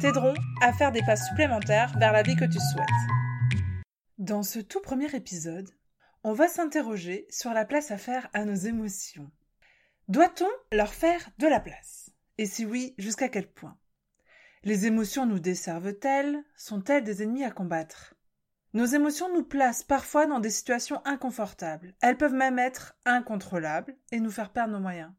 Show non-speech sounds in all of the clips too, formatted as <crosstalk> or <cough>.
t'aideront à faire des pas supplémentaires vers la vie que tu souhaites. Dans ce tout premier épisode, on va s'interroger sur la place à faire à nos émotions. Doit-on leur faire de la place? Et si oui, jusqu'à quel point? Les émotions nous desservent-elles? Sont-elles des ennemis à combattre? Nos émotions nous placent parfois dans des situations inconfortables. Elles peuvent même être incontrôlables et nous faire perdre nos moyens.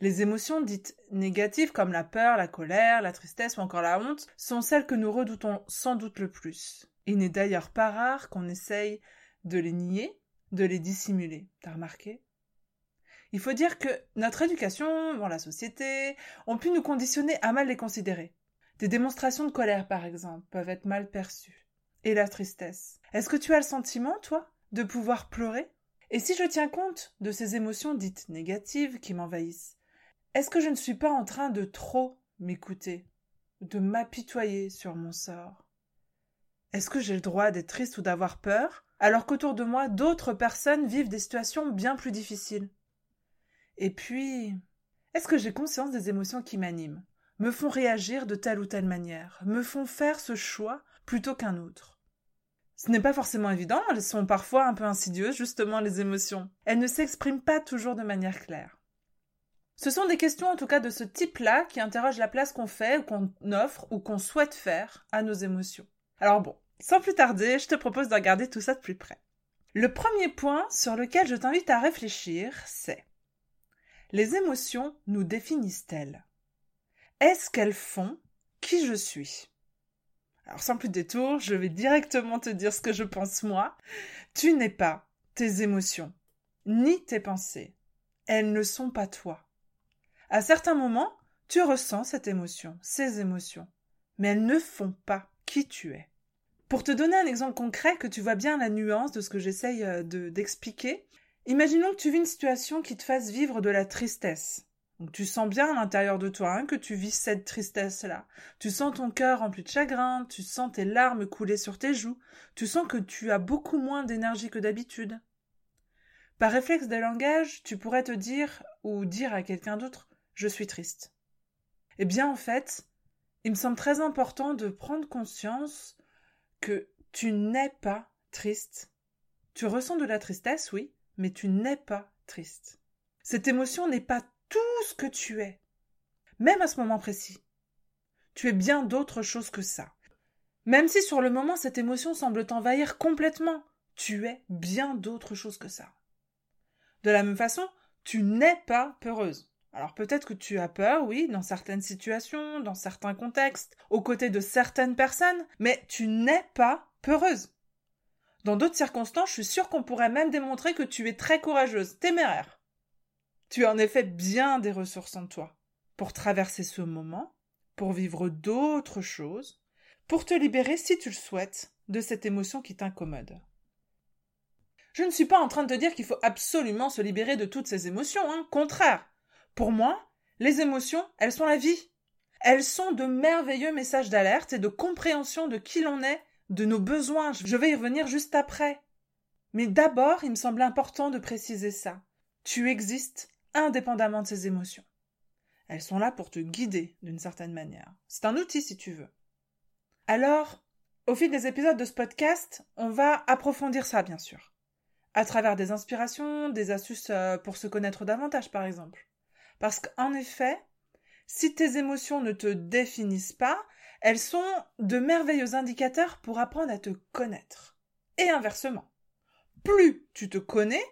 Les émotions dites négatives comme la peur, la colère, la tristesse ou encore la honte sont celles que nous redoutons sans doute le plus. Il n'est d'ailleurs pas rare qu'on essaye de les nier, de les dissimuler. T'as remarqué? Il faut dire que notre éducation, bon, la société, ont pu nous conditionner à mal les considérer. Des démonstrations de colère, par exemple, peuvent être mal perçues. Et la tristesse. Est-ce que tu as le sentiment, toi, de pouvoir pleurer? Et si je tiens compte de ces émotions dites négatives qui m'envahissent, est-ce que je ne suis pas en train de trop m'écouter, de m'apitoyer sur mon sort? Est-ce que j'ai le droit d'être triste ou d'avoir peur, alors qu'autour de moi d'autres personnes vivent des situations bien plus difficiles? Et puis, est-ce que j'ai conscience des émotions qui m'animent, me font réagir de telle ou telle manière, me font faire ce choix plutôt qu'un autre? Ce n'est pas forcément évident, elles sont parfois un peu insidieuses, justement, les émotions. Elles ne s'expriment pas toujours de manière claire. Ce sont des questions en tout cas de ce type-là qui interrogent la place qu'on fait ou qu'on offre ou qu'on souhaite faire à nos émotions. Alors bon, sans plus tarder, je te propose de regarder tout ça de plus près. Le premier point sur lequel je t'invite à réfléchir, c'est les émotions nous définissent-elles? Est-ce qu'elles font qui je suis? Alors sans plus de détour, je vais directement te dire ce que je pense moi. Tu n'es pas tes émotions, ni tes pensées. Elles ne sont pas toi. À certains moments, tu ressens cette émotion, ces émotions, mais elles ne font pas qui tu es. Pour te donner un exemple concret que tu vois bien la nuance de ce que j'essaye euh, d'expliquer, imaginons que tu vis une situation qui te fasse vivre de la tristesse. Tu sens bien à l'intérieur de toi hein, que tu vis cette tristesse-là. Tu sens ton cœur rempli de chagrin, tu sens tes larmes couler sur tes joues, tu sens que tu as beaucoup moins d'énergie que d'habitude. Par réflexe de langage, tu pourrais te dire ou dire à quelqu'un d'autre je suis triste. Eh bien, en fait, il me semble très important de prendre conscience que tu n'es pas triste. Tu ressens de la tristesse, oui, mais tu n'es pas triste. Cette émotion n'est pas tout ce que tu es, même à ce moment précis. Tu es bien d'autre chose que ça. Même si sur le moment cette émotion semble t'envahir complètement, tu es bien d'autre chose que ça. De la même façon, tu n'es pas peureuse. Alors peut-être que tu as peur, oui, dans certaines situations, dans certains contextes, aux côtés de certaines personnes, mais tu n'es pas peureuse. Dans d'autres circonstances, je suis sûre qu'on pourrait même démontrer que tu es très courageuse, téméraire. Tu as en effet bien des ressources en toi pour traverser ce moment, pour vivre d'autres choses, pour te libérer, si tu le souhaites, de cette émotion qui t'incommode. Je ne suis pas en train de te dire qu'il faut absolument se libérer de toutes ces émotions, hein, contraire. Pour moi, les émotions, elles sont la vie. Elles sont de merveilleux messages d'alerte et de compréhension de qui l'on est, de nos besoins. Je vais y revenir juste après. Mais d'abord, il me semble important de préciser ça. Tu existes indépendamment de ces émotions. Elles sont là pour te guider d'une certaine manière. C'est un outil si tu veux. Alors, au fil des épisodes de ce podcast, on va approfondir ça, bien sûr. À travers des inspirations, des astuces euh, pour se connaître davantage, par exemple. Parce qu'en effet, si tes émotions ne te définissent pas, elles sont de merveilleux indicateurs pour apprendre à te connaître. Et inversement. Plus tu te connais,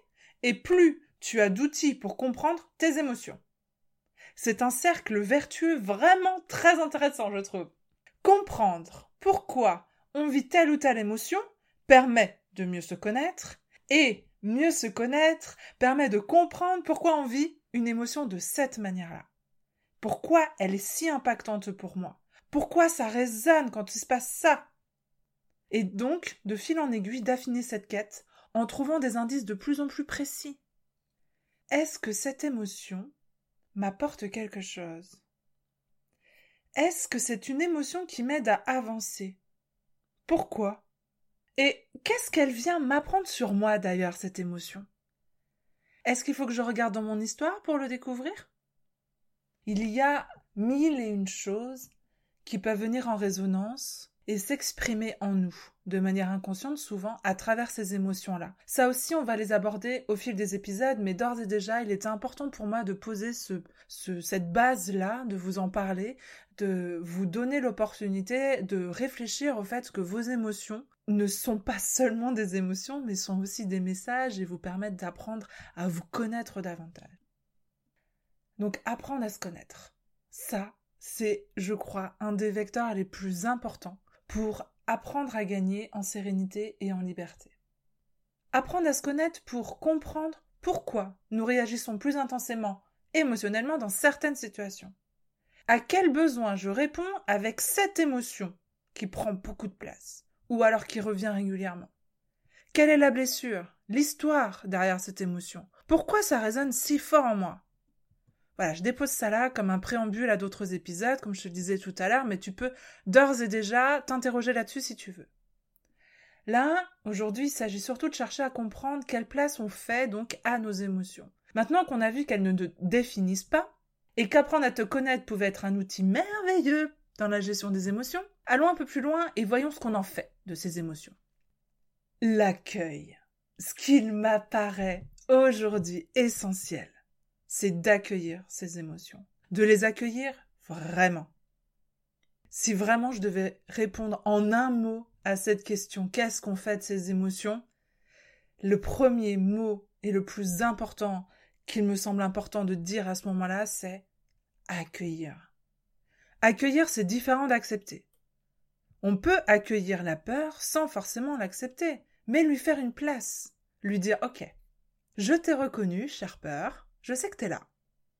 et plus tu as d'outils pour comprendre tes émotions. C'est un cercle vertueux vraiment très intéressant, je trouve. Comprendre pourquoi on vit telle ou telle émotion permet de mieux se connaître, et mieux se connaître permet de comprendre pourquoi on vit une émotion de cette manière-là. Pourquoi elle est si impactante pour moi? Pourquoi ça résonne quand il se passe ça? Et donc, de fil en aiguille, d'affiner cette quête en trouvant des indices de plus en plus précis. Est-ce que cette émotion m'apporte quelque chose? Est-ce que c'est une émotion qui m'aide à avancer? Pourquoi? Et qu'est-ce qu'elle vient m'apprendre sur moi d'ailleurs, cette émotion? Est-ce qu'il faut que je regarde dans mon histoire pour le découvrir? Il y a mille et une choses qui peuvent venir en résonance et s'exprimer en nous, de manière inconsciente souvent, à travers ces émotions-là. Ça aussi, on va les aborder au fil des épisodes, mais d'ores et déjà, il était important pour moi de poser ce, cette base-là, de vous en parler, de vous donner l'opportunité de réfléchir au fait que vos émotions ne sont pas seulement des émotions, mais sont aussi des messages et vous permettent d'apprendre à vous connaître davantage. Donc apprendre à se connaître. Ça, c'est, je crois, un des vecteurs les plus importants pour apprendre à gagner en sérénité et en liberté. Apprendre à se connaître pour comprendre pourquoi nous réagissons plus intensément émotionnellement dans certaines situations. À quel besoin je réponds avec cette émotion qui prend beaucoup de place ou alors qui revient régulièrement? Quelle est la blessure, l'histoire derrière cette émotion? Pourquoi ça résonne si fort en moi? Voilà, je dépose ça là comme un préambule à d'autres épisodes, comme je te disais tout à l'heure, mais tu peux d'ores et déjà t'interroger là-dessus si tu veux. Là, aujourd'hui, il s'agit surtout de chercher à comprendre quelle place on fait donc à nos émotions. Maintenant qu'on a vu qu'elles ne définissent pas, et qu'apprendre à te connaître pouvait être un outil merveilleux dans la gestion des émotions, allons un peu plus loin et voyons ce qu'on en fait de ces émotions. L'accueil. Ce qu'il m'apparaît aujourd'hui essentiel c'est d'accueillir ces émotions. De les accueillir vraiment. Si vraiment je devais répondre en un mot à cette question, qu'est-ce qu'on fait de ces émotions? Le premier mot et le plus important qu'il me semble important de dire à ce moment-là, c'est accueillir. Accueillir, c'est différent d'accepter. On peut accueillir la peur sans forcément l'accepter, mais lui faire une place, lui dire OK, je t'ai reconnu, chère peur, je sais que tu es là.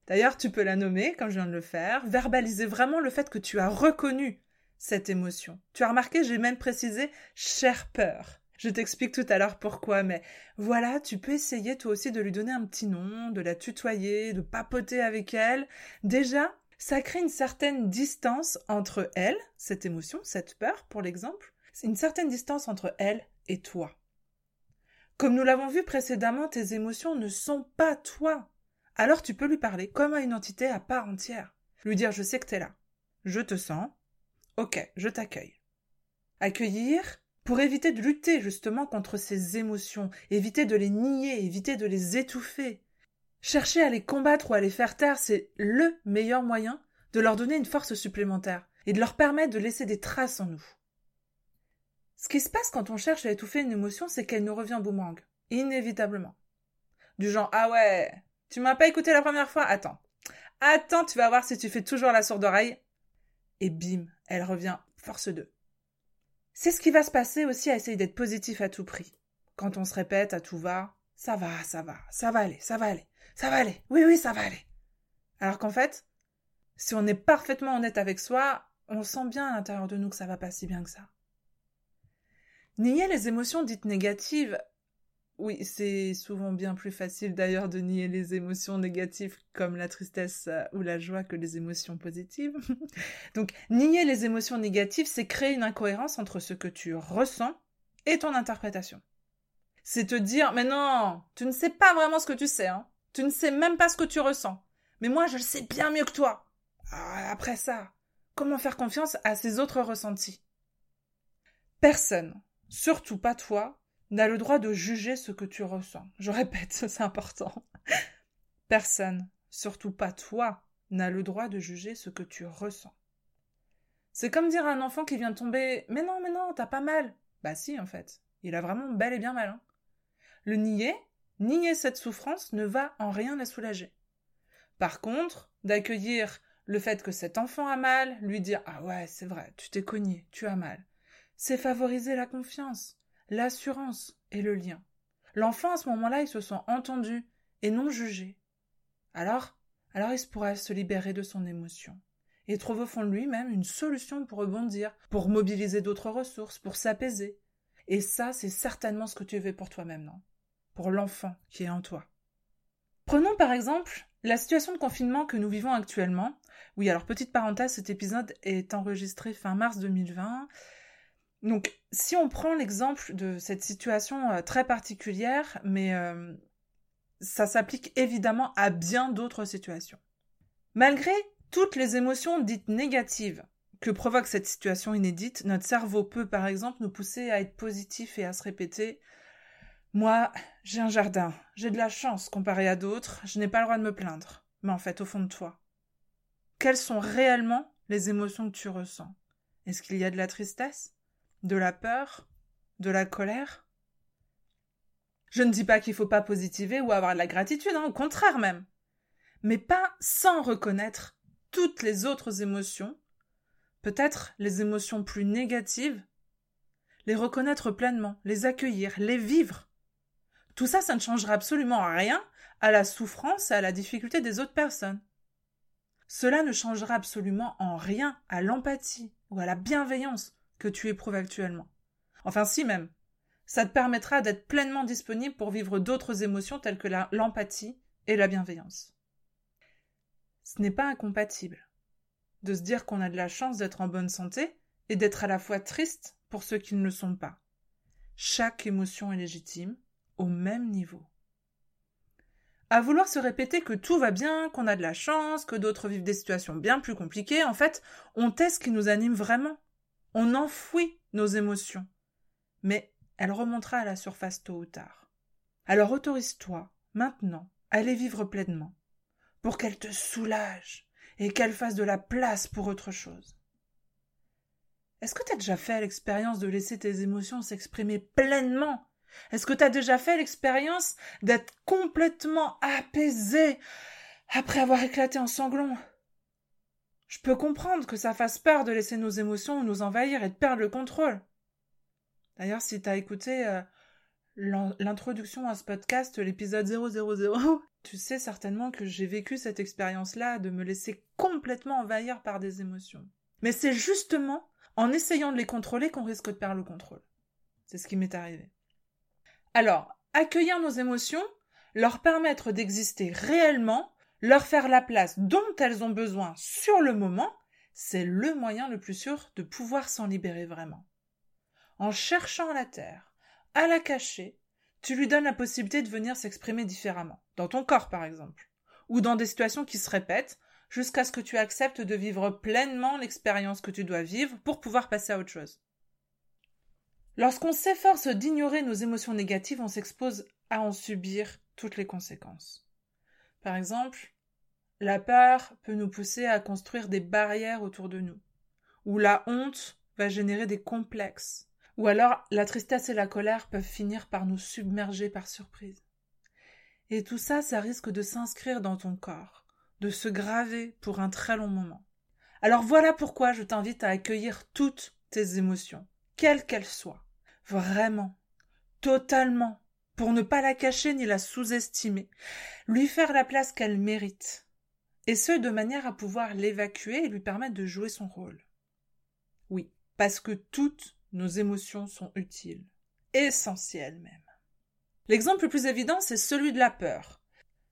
D'ailleurs, tu peux la nommer, comme je viens de le faire, verbaliser vraiment le fait que tu as reconnu cette émotion. Tu as remarqué, j'ai même précisé chère peur. Je t'explique tout à l'heure pourquoi, mais voilà, tu peux essayer toi aussi de lui donner un petit nom, de la tutoyer, de papoter avec elle. Déjà, ça crée une certaine distance entre elle, cette émotion, cette peur, pour l'exemple, une certaine distance entre elle et toi. Comme nous l'avons vu précédemment, tes émotions ne sont pas toi alors tu peux lui parler comme à une entité à part entière. Lui dire je sais que t'es là. Je te sens. Ok, je t'accueille. Accueillir pour éviter de lutter justement contre ces émotions, éviter de les nier, éviter de les étouffer. Chercher à les combattre ou à les faire taire, c'est le meilleur moyen de leur donner une force supplémentaire et de leur permettre de laisser des traces en nous. Ce qui se passe quand on cherche à étouffer une émotion, c'est qu'elle nous revient boomerang, inévitablement. Du genre ah ouais, tu m'as pas écouté la première fois? Attends. Attends, tu vas voir si tu fais toujours la sourde oreille. Et bim, elle revient force 2. C'est ce qui va se passer aussi à essayer d'être positif à tout prix. Quand on se répète à tout va, ça va, ça va, ça va aller, ça va aller, ça va aller, oui, oui, ça va aller. Alors qu'en fait, si on est parfaitement honnête avec soi, on sent bien à l'intérieur de nous que ça va pas si bien que ça. Nier les émotions dites négatives, oui, c'est souvent bien plus facile d'ailleurs de nier les émotions négatives comme la tristesse euh, ou la joie que les émotions positives. <laughs> Donc, nier les émotions négatives, c'est créer une incohérence entre ce que tu ressens et ton interprétation. C'est te dire, mais non, tu ne sais pas vraiment ce que tu sais, hein. Tu ne sais même pas ce que tu ressens. Mais moi, je le sais bien mieux que toi. Ah, après ça, comment faire confiance à ces autres ressentis? Personne, surtout pas toi, n'a le droit de juger ce que tu ressens. Je répète, <laughs> c'est important. Personne, surtout pas toi, n'a le droit de juger ce que tu ressens. C'est comme dire à un enfant qui vient de tomber Mais non, mais non, t'as pas mal. Bah si, en fait. Il a vraiment bel et bien mal. Hein. Le nier, nier cette souffrance ne va en rien la soulager. Par contre, d'accueillir le fait que cet enfant a mal, lui dire Ah ouais, c'est vrai, tu t'es cogné, tu as mal, c'est favoriser la confiance l'assurance et le lien. L'enfant, à ce moment-là, il se sent entendu et non jugé. Alors, alors il pourra se libérer de son émotion et trouve au fond de lui-même une solution pour rebondir, pour mobiliser d'autres ressources, pour s'apaiser. Et ça, c'est certainement ce que tu veux pour toi-même, non? Pour l'enfant qui est en toi. Prenons par exemple la situation de confinement que nous vivons actuellement. Oui, alors petite parenthèse, cet épisode est enregistré fin mars 2020. Donc, si on prend l'exemple de cette situation euh, très particulière, mais euh, ça s'applique évidemment à bien d'autres situations. Malgré toutes les émotions dites négatives que provoque cette situation inédite, notre cerveau peut par exemple nous pousser à être positif et à se répéter Moi, j'ai un jardin, j'ai de la chance comparé à d'autres, je n'ai pas le droit de me plaindre. Mais en fait, au fond de toi, quelles sont réellement les émotions que tu ressens? Est-ce qu'il y a de la tristesse? De la peur De la colère Je ne dis pas qu'il ne faut pas positiver ou avoir de la gratitude, hein, au contraire même. Mais pas sans reconnaître toutes les autres émotions, peut-être les émotions plus négatives, les reconnaître pleinement, les accueillir, les vivre. Tout ça, ça ne changera absolument rien à la souffrance et à la difficulté des autres personnes. Cela ne changera absolument en rien à l'empathie ou à la bienveillance que tu éprouves actuellement. Enfin si même. Ça te permettra d'être pleinement disponible pour vivre d'autres émotions telles que l'empathie et la bienveillance. Ce n'est pas incompatible de se dire qu'on a de la chance d'être en bonne santé et d'être à la fois triste pour ceux qui ne le sont pas. Chaque émotion est légitime, au même niveau. À vouloir se répéter que tout va bien, qu'on a de la chance, que d'autres vivent des situations bien plus compliquées, en fait, on tait ce qui nous anime vraiment. On enfouit nos émotions. Mais elle remontera à la surface tôt ou tard. Alors autorise-toi, maintenant, à les vivre pleinement pour qu'elle te soulage et qu'elle fasse de la place pour autre chose. Est-ce que tu as déjà fait l'expérience de laisser tes émotions s'exprimer pleinement? Est-ce que tu as déjà fait l'expérience d'être complètement apaisé après avoir éclaté en sanglots? Je peux comprendre que ça fasse peur de laisser nos émotions nous envahir et de perdre le contrôle. D'ailleurs, si tu as écouté euh, l'introduction à ce podcast, l'épisode 000, <laughs> tu sais certainement que j'ai vécu cette expérience-là de me laisser complètement envahir par des émotions. Mais c'est justement en essayant de les contrôler qu'on risque de perdre le contrôle. C'est ce qui m'est arrivé. Alors, accueillir nos émotions, leur permettre d'exister réellement, leur faire la place dont elles ont besoin sur le moment, c'est le moyen le plus sûr de pouvoir s'en libérer vraiment. En cherchant la terre, à la cacher, tu lui donnes la possibilité de venir s'exprimer différemment, dans ton corps par exemple, ou dans des situations qui se répètent, jusqu'à ce que tu acceptes de vivre pleinement l'expérience que tu dois vivre pour pouvoir passer à autre chose. Lorsqu'on s'efforce d'ignorer nos émotions négatives, on s'expose à en subir toutes les conséquences. Par exemple, la peur peut nous pousser à construire des barrières autour de nous, ou la honte va générer des complexes, ou alors la tristesse et la colère peuvent finir par nous submerger par surprise. Et tout ça, ça risque de s'inscrire dans ton corps, de se graver pour un très long moment. Alors voilà pourquoi je t'invite à accueillir toutes tes émotions, quelles qu'elles soient. Vraiment, totalement, pour ne pas la cacher ni la sous-estimer, lui faire la place qu'elle mérite, et ce de manière à pouvoir l'évacuer et lui permettre de jouer son rôle. Oui, parce que toutes nos émotions sont utiles, essentielles même. L'exemple le plus évident, c'est celui de la peur,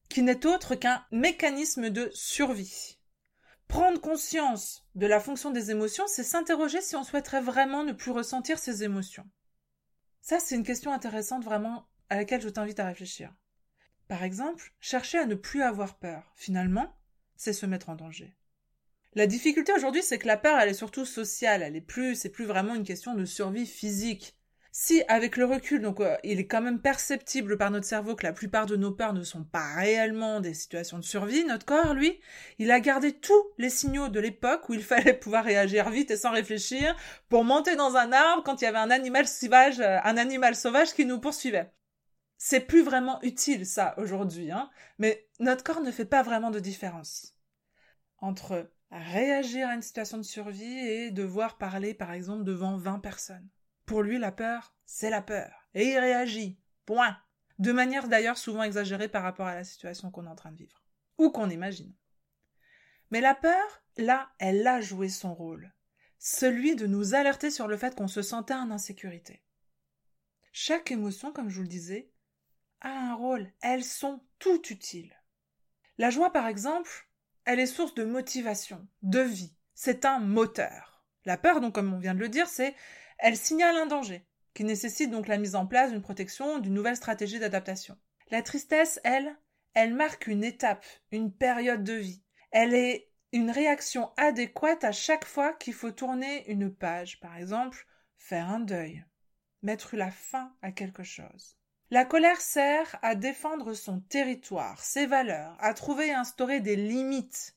qui n'est autre qu'un mécanisme de survie. Prendre conscience de la fonction des émotions, c'est s'interroger si on souhaiterait vraiment ne plus ressentir ces émotions. Ça, c'est une question intéressante vraiment à laquelle je t'invite à réfléchir. Par exemple, chercher à ne plus avoir peur, finalement, c'est se mettre en danger. La difficulté aujourd'hui, c'est que la peur, elle est surtout sociale, elle est plus, c'est plus vraiment une question de survie physique. Si, avec le recul, donc, euh, il est quand même perceptible par notre cerveau que la plupart de nos peurs ne sont pas réellement des situations de survie, notre corps, lui, il a gardé tous les signaux de l'époque où il <laughs> fallait pouvoir réagir vite et sans réfléchir pour monter dans un arbre quand il y avait un animal sauvage, euh, un animal sauvage qui nous poursuivait. C'est plus vraiment utile, ça, aujourd'hui, hein. Mais notre corps ne fait pas vraiment de différence entre réagir à une situation de survie et devoir parler par exemple devant 20 personnes. Pour lui, la peur, c'est la peur. Et il réagit. Point. De manière d'ailleurs souvent exagérée par rapport à la situation qu'on est en train de vivre. Ou qu'on imagine. Mais la peur, là, elle a joué son rôle. Celui de nous alerter sur le fait qu'on se sentait en insécurité. Chaque émotion, comme je vous le disais, a un rôle. Elles sont toutes utiles. La joie, par exemple, elle est source de motivation, de vie. C'est un moteur. La peur, donc, comme on vient de le dire, c'est, elle signale un danger, qui nécessite donc la mise en place d'une protection, d'une nouvelle stratégie d'adaptation. La tristesse, elle, elle marque une étape, une période de vie. Elle est une réaction adéquate à chaque fois qu'il faut tourner une page, par exemple, faire un deuil, mettre la fin à quelque chose. La colère sert à défendre son territoire, ses valeurs, à trouver et instaurer des limites.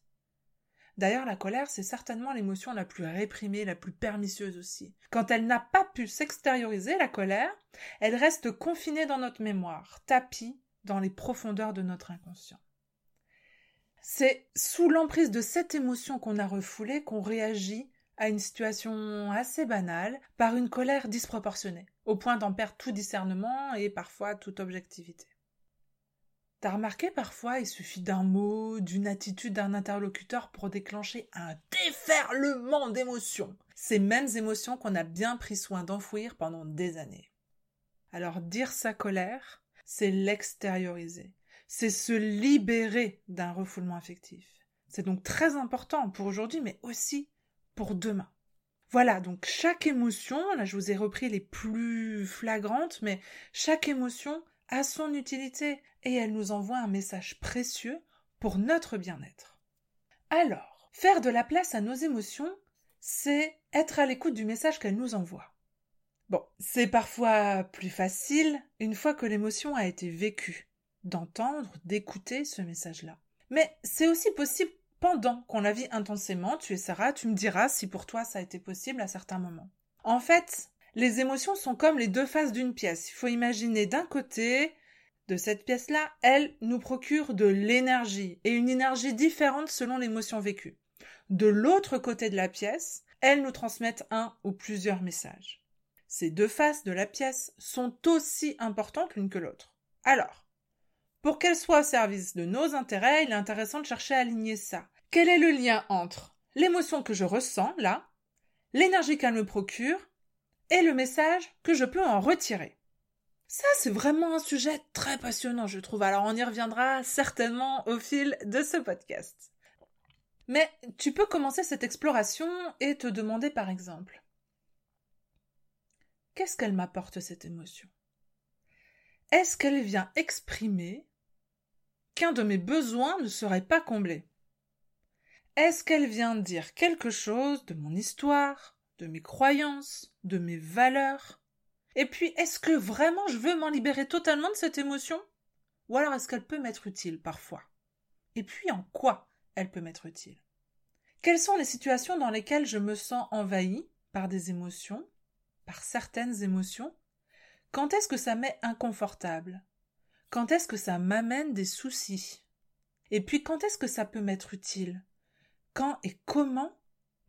D'ailleurs, la colère, c'est certainement l'émotion la plus réprimée, la plus permisseuse aussi. Quand elle n'a pas pu s'extérioriser, la colère, elle reste confinée dans notre mémoire, tapie dans les profondeurs de notre inconscient. C'est sous l'emprise de cette émotion qu'on a refoulée qu'on réagit à une situation assez banale par une colère disproportionnée, au point d'en perdre tout discernement et parfois toute objectivité. T'as remarqué parfois il suffit d'un mot, d'une attitude d'un interlocuteur pour déclencher un déferlement d'émotions. Ces mêmes émotions qu'on a bien pris soin d'enfouir pendant des années. Alors dire sa colère, c'est l'extérioriser. C'est se libérer d'un refoulement affectif. C'est donc très important pour aujourd'hui, mais aussi demain. Voilà, donc chaque émotion, là je vous ai repris les plus flagrantes, mais chaque émotion a son utilité et elle nous envoie un message précieux pour notre bien-être. Alors, faire de la place à nos émotions, c'est être à l'écoute du message qu'elles nous envoient. Bon, c'est parfois plus facile, une fois que l'émotion a été vécue, d'entendre, d'écouter ce message-là. Mais c'est aussi possible pendant qu'on la vit intensément, tu essaieras, tu me diras si pour toi ça a été possible à certains moments. En fait, les émotions sont comme les deux faces d'une pièce. Il faut imaginer d'un côté de cette pièce-là, elle nous procure de l'énergie, et une énergie différente selon l'émotion vécue. De l'autre côté de la pièce, elles nous transmettent un ou plusieurs messages. Ces deux faces de la pièce sont aussi importantes l'une que l'autre. Alors, pour qu'elles soient au service de nos intérêts, il est intéressant de chercher à aligner ça. Quel est le lien entre l'émotion que je ressens, là, l'énergie qu'elle me procure, et le message que je peux en retirer? Ça, c'est vraiment un sujet très passionnant, je trouve. Alors, on y reviendra certainement au fil de ce podcast. Mais tu peux commencer cette exploration et te demander par exemple Qu'est-ce qu'elle m'apporte cette émotion? Est-ce qu'elle vient exprimer qu'un de mes besoins ne serait pas comblé? Est-ce qu'elle vient dire quelque chose de mon histoire, de mes croyances, de mes valeurs? Et puis, est-ce que vraiment je veux m'en libérer totalement de cette émotion? Ou alors est-ce qu'elle peut m'être utile parfois? Et puis, en quoi elle peut m'être utile? Quelles sont les situations dans lesquelles je me sens envahi par des émotions par certaines émotions? Quand est-ce que ça m'est inconfortable? Quand est-ce que ça m'amène des soucis? Et puis quand est-ce que ça peut m'être utile? Quand et comment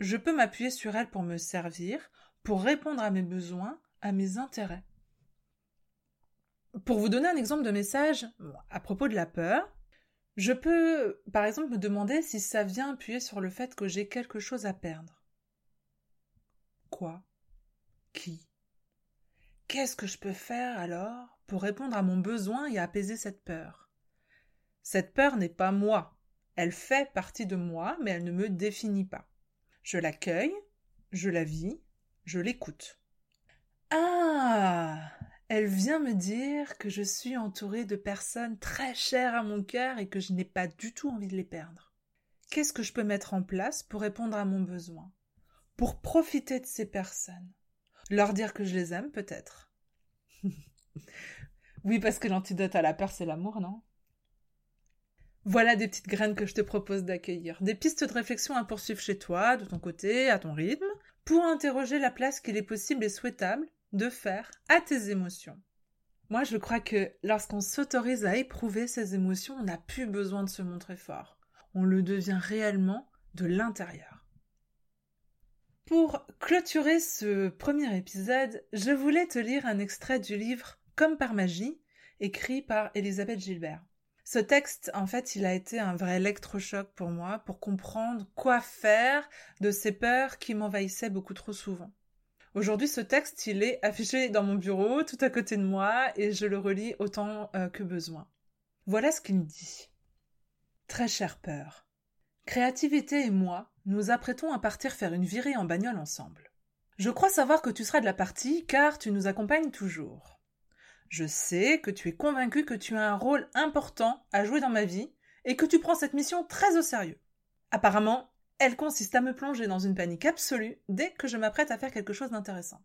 je peux m'appuyer sur elle pour me servir, pour répondre à mes besoins, à mes intérêts? Pour vous donner un exemple de message à propos de la peur, je peux, par exemple, me demander si ça vient appuyer sur le fait que j'ai quelque chose à perdre. Quoi? Qui? Qu'est-ce que je peux faire alors pour répondre à mon besoin et apaiser cette peur? Cette peur n'est pas moi. Elle fait partie de moi, mais elle ne me définit pas. Je l'accueille, je la vis, je l'écoute. Ah Elle vient me dire que je suis entourée de personnes très chères à mon cœur et que je n'ai pas du tout envie de les perdre. Qu'est-ce que je peux mettre en place pour répondre à mon besoin? Pour profiter de ces personnes leur dire que je les aime, peut-être. <laughs> oui, parce que l'antidote à la peur, c'est l'amour, non? Voilà des petites graines que je te propose d'accueillir. Des pistes de réflexion à poursuivre chez toi, de ton côté, à ton rythme, pour interroger la place qu'il est possible et souhaitable de faire à tes émotions. Moi, je crois que lorsqu'on s'autorise à éprouver ses émotions, on n'a plus besoin de se montrer fort. On le devient réellement de l'intérieur. Pour clôturer ce premier épisode, je voulais te lire un extrait du livre Comme par magie, écrit par Elisabeth Gilbert. Ce texte, en fait, il a été un vrai électrochoc pour moi pour comprendre quoi faire de ces peurs qui m'envahissaient beaucoup trop souvent. Aujourd'hui, ce texte, il est affiché dans mon bureau, tout à côté de moi, et je le relis autant euh, que besoin. Voilà ce qu'il dit. Très chère peur. Créativité et moi, nous apprêtons à partir faire une virée en bagnole ensemble. Je crois savoir que tu seras de la partie car tu nous accompagnes toujours. Je sais que tu es convaincu que tu as un rôle important à jouer dans ma vie et que tu prends cette mission très au sérieux. Apparemment, elle consiste à me plonger dans une panique absolue dès que je m'apprête à faire quelque chose d'intéressant.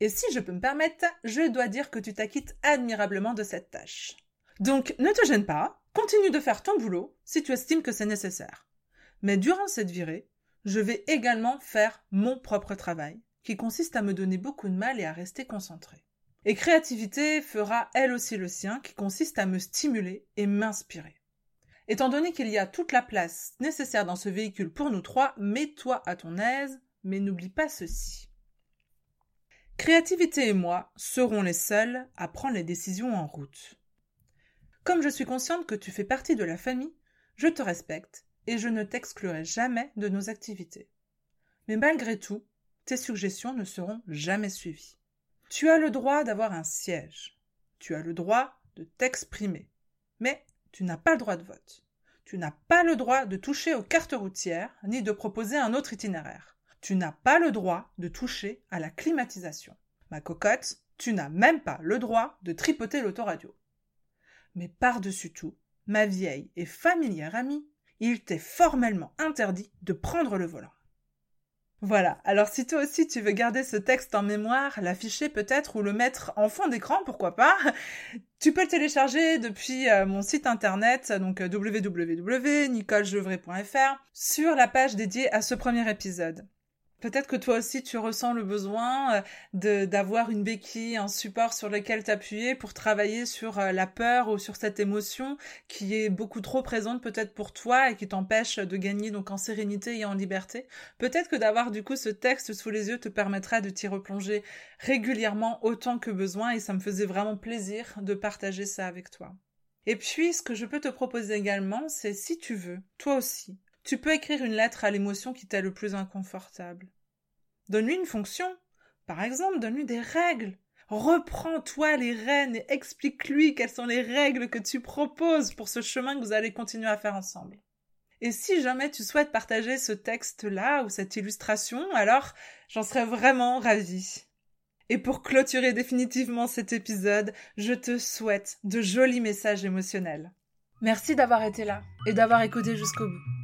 Et si je peux me permettre, je dois dire que tu t'acquittes admirablement de cette tâche. Donc ne te gêne pas, continue de faire ton boulot si tu estimes que c'est nécessaire. Mais durant cette virée, je vais également faire mon propre travail, qui consiste à me donner beaucoup de mal et à rester concentré. Et créativité fera elle aussi le sien, qui consiste à me stimuler et m'inspirer. Étant donné qu'il y a toute la place nécessaire dans ce véhicule pour nous trois, mets-toi à ton aise, mais n'oublie pas ceci. Créativité et moi serons les seuls à prendre les décisions en route. Comme je suis consciente que tu fais partie de la famille, je te respecte et je ne t'exclurai jamais de nos activités. Mais malgré tout, tes suggestions ne seront jamais suivies. Tu as le droit d'avoir un siège. Tu as le droit de t'exprimer. Mais tu n'as pas le droit de vote. Tu n'as pas le droit de toucher aux cartes routières, ni de proposer un autre itinéraire. Tu n'as pas le droit de toucher à la climatisation. Ma cocotte, tu n'as même pas le droit de tripoter l'autoradio. Mais par-dessus tout, ma vieille et familière amie, il t'est formellement interdit de prendre le volant. Voilà, alors si toi aussi tu veux garder ce texte en mémoire, l'afficher peut-être ou le mettre en fond d'écran, pourquoi pas, tu peux le télécharger depuis euh, mon site internet, donc euh, www.nicolejevray.fr, sur la page dédiée à ce premier épisode. Peut-être que toi aussi tu ressens le besoin euh, d'avoir une béquille, un support sur lequel t'appuyer pour travailler sur euh, la peur ou sur cette émotion qui est beaucoup trop présente peut-être pour toi et qui t'empêche de gagner donc en sérénité et en liberté. Peut-être que d'avoir du coup ce texte sous les yeux te permettra de t'y replonger régulièrement autant que besoin et ça me faisait vraiment plaisir de partager ça avec toi. Et puis ce que je peux te proposer également, c'est si tu veux, toi aussi, tu peux écrire une lettre à l'émotion qui t'est le plus inconfortable. Donne-lui une fonction. Par exemple, donne-lui des règles. Reprends-toi les rênes et explique-lui quelles sont les règles que tu proposes pour ce chemin que vous allez continuer à faire ensemble. Et si jamais tu souhaites partager ce texte-là ou cette illustration, alors j'en serais vraiment ravie. Et pour clôturer définitivement cet épisode, je te souhaite de jolis messages émotionnels. Merci d'avoir été là et d'avoir écouté jusqu'au bout.